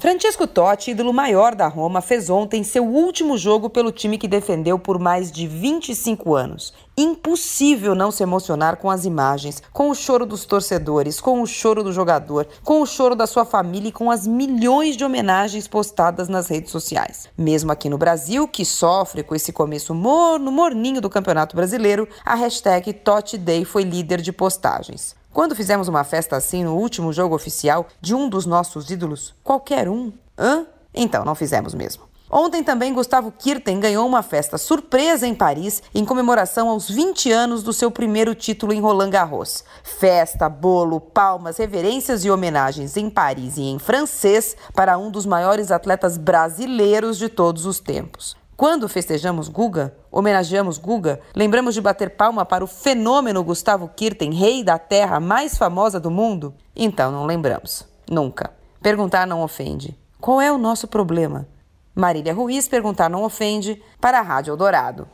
Francesco Totti, ídolo maior da Roma, fez ontem seu último jogo pelo time que defendeu por mais de 25 anos. Impossível não se emocionar com as imagens, com o choro dos torcedores, com o choro do jogador, com o choro da sua família e com as milhões de homenagens postadas nas redes sociais. Mesmo aqui no Brasil, que sofre com esse começo morno, morninho do Campeonato Brasileiro, a hashtag Totti Day foi líder de postagens. Quando fizemos uma festa assim no último jogo oficial de um dos nossos ídolos, qualquer um, hã? Então não fizemos mesmo. Ontem também Gustavo Kirten ganhou uma festa surpresa em Paris em comemoração aos 20 anos do seu primeiro título em Roland Garros. Festa, bolo, palmas, reverências e homenagens em Paris e em francês para um dos maiores atletas brasileiros de todos os tempos. Quando festejamos Guga, homenageamos Guga, lembramos de bater palma para o fenômeno Gustavo Kirten, rei da terra mais famosa do mundo? Então não lembramos. Nunca. Perguntar não ofende. Qual é o nosso problema? Marília Ruiz perguntar não ofende para a Rádio Eldorado.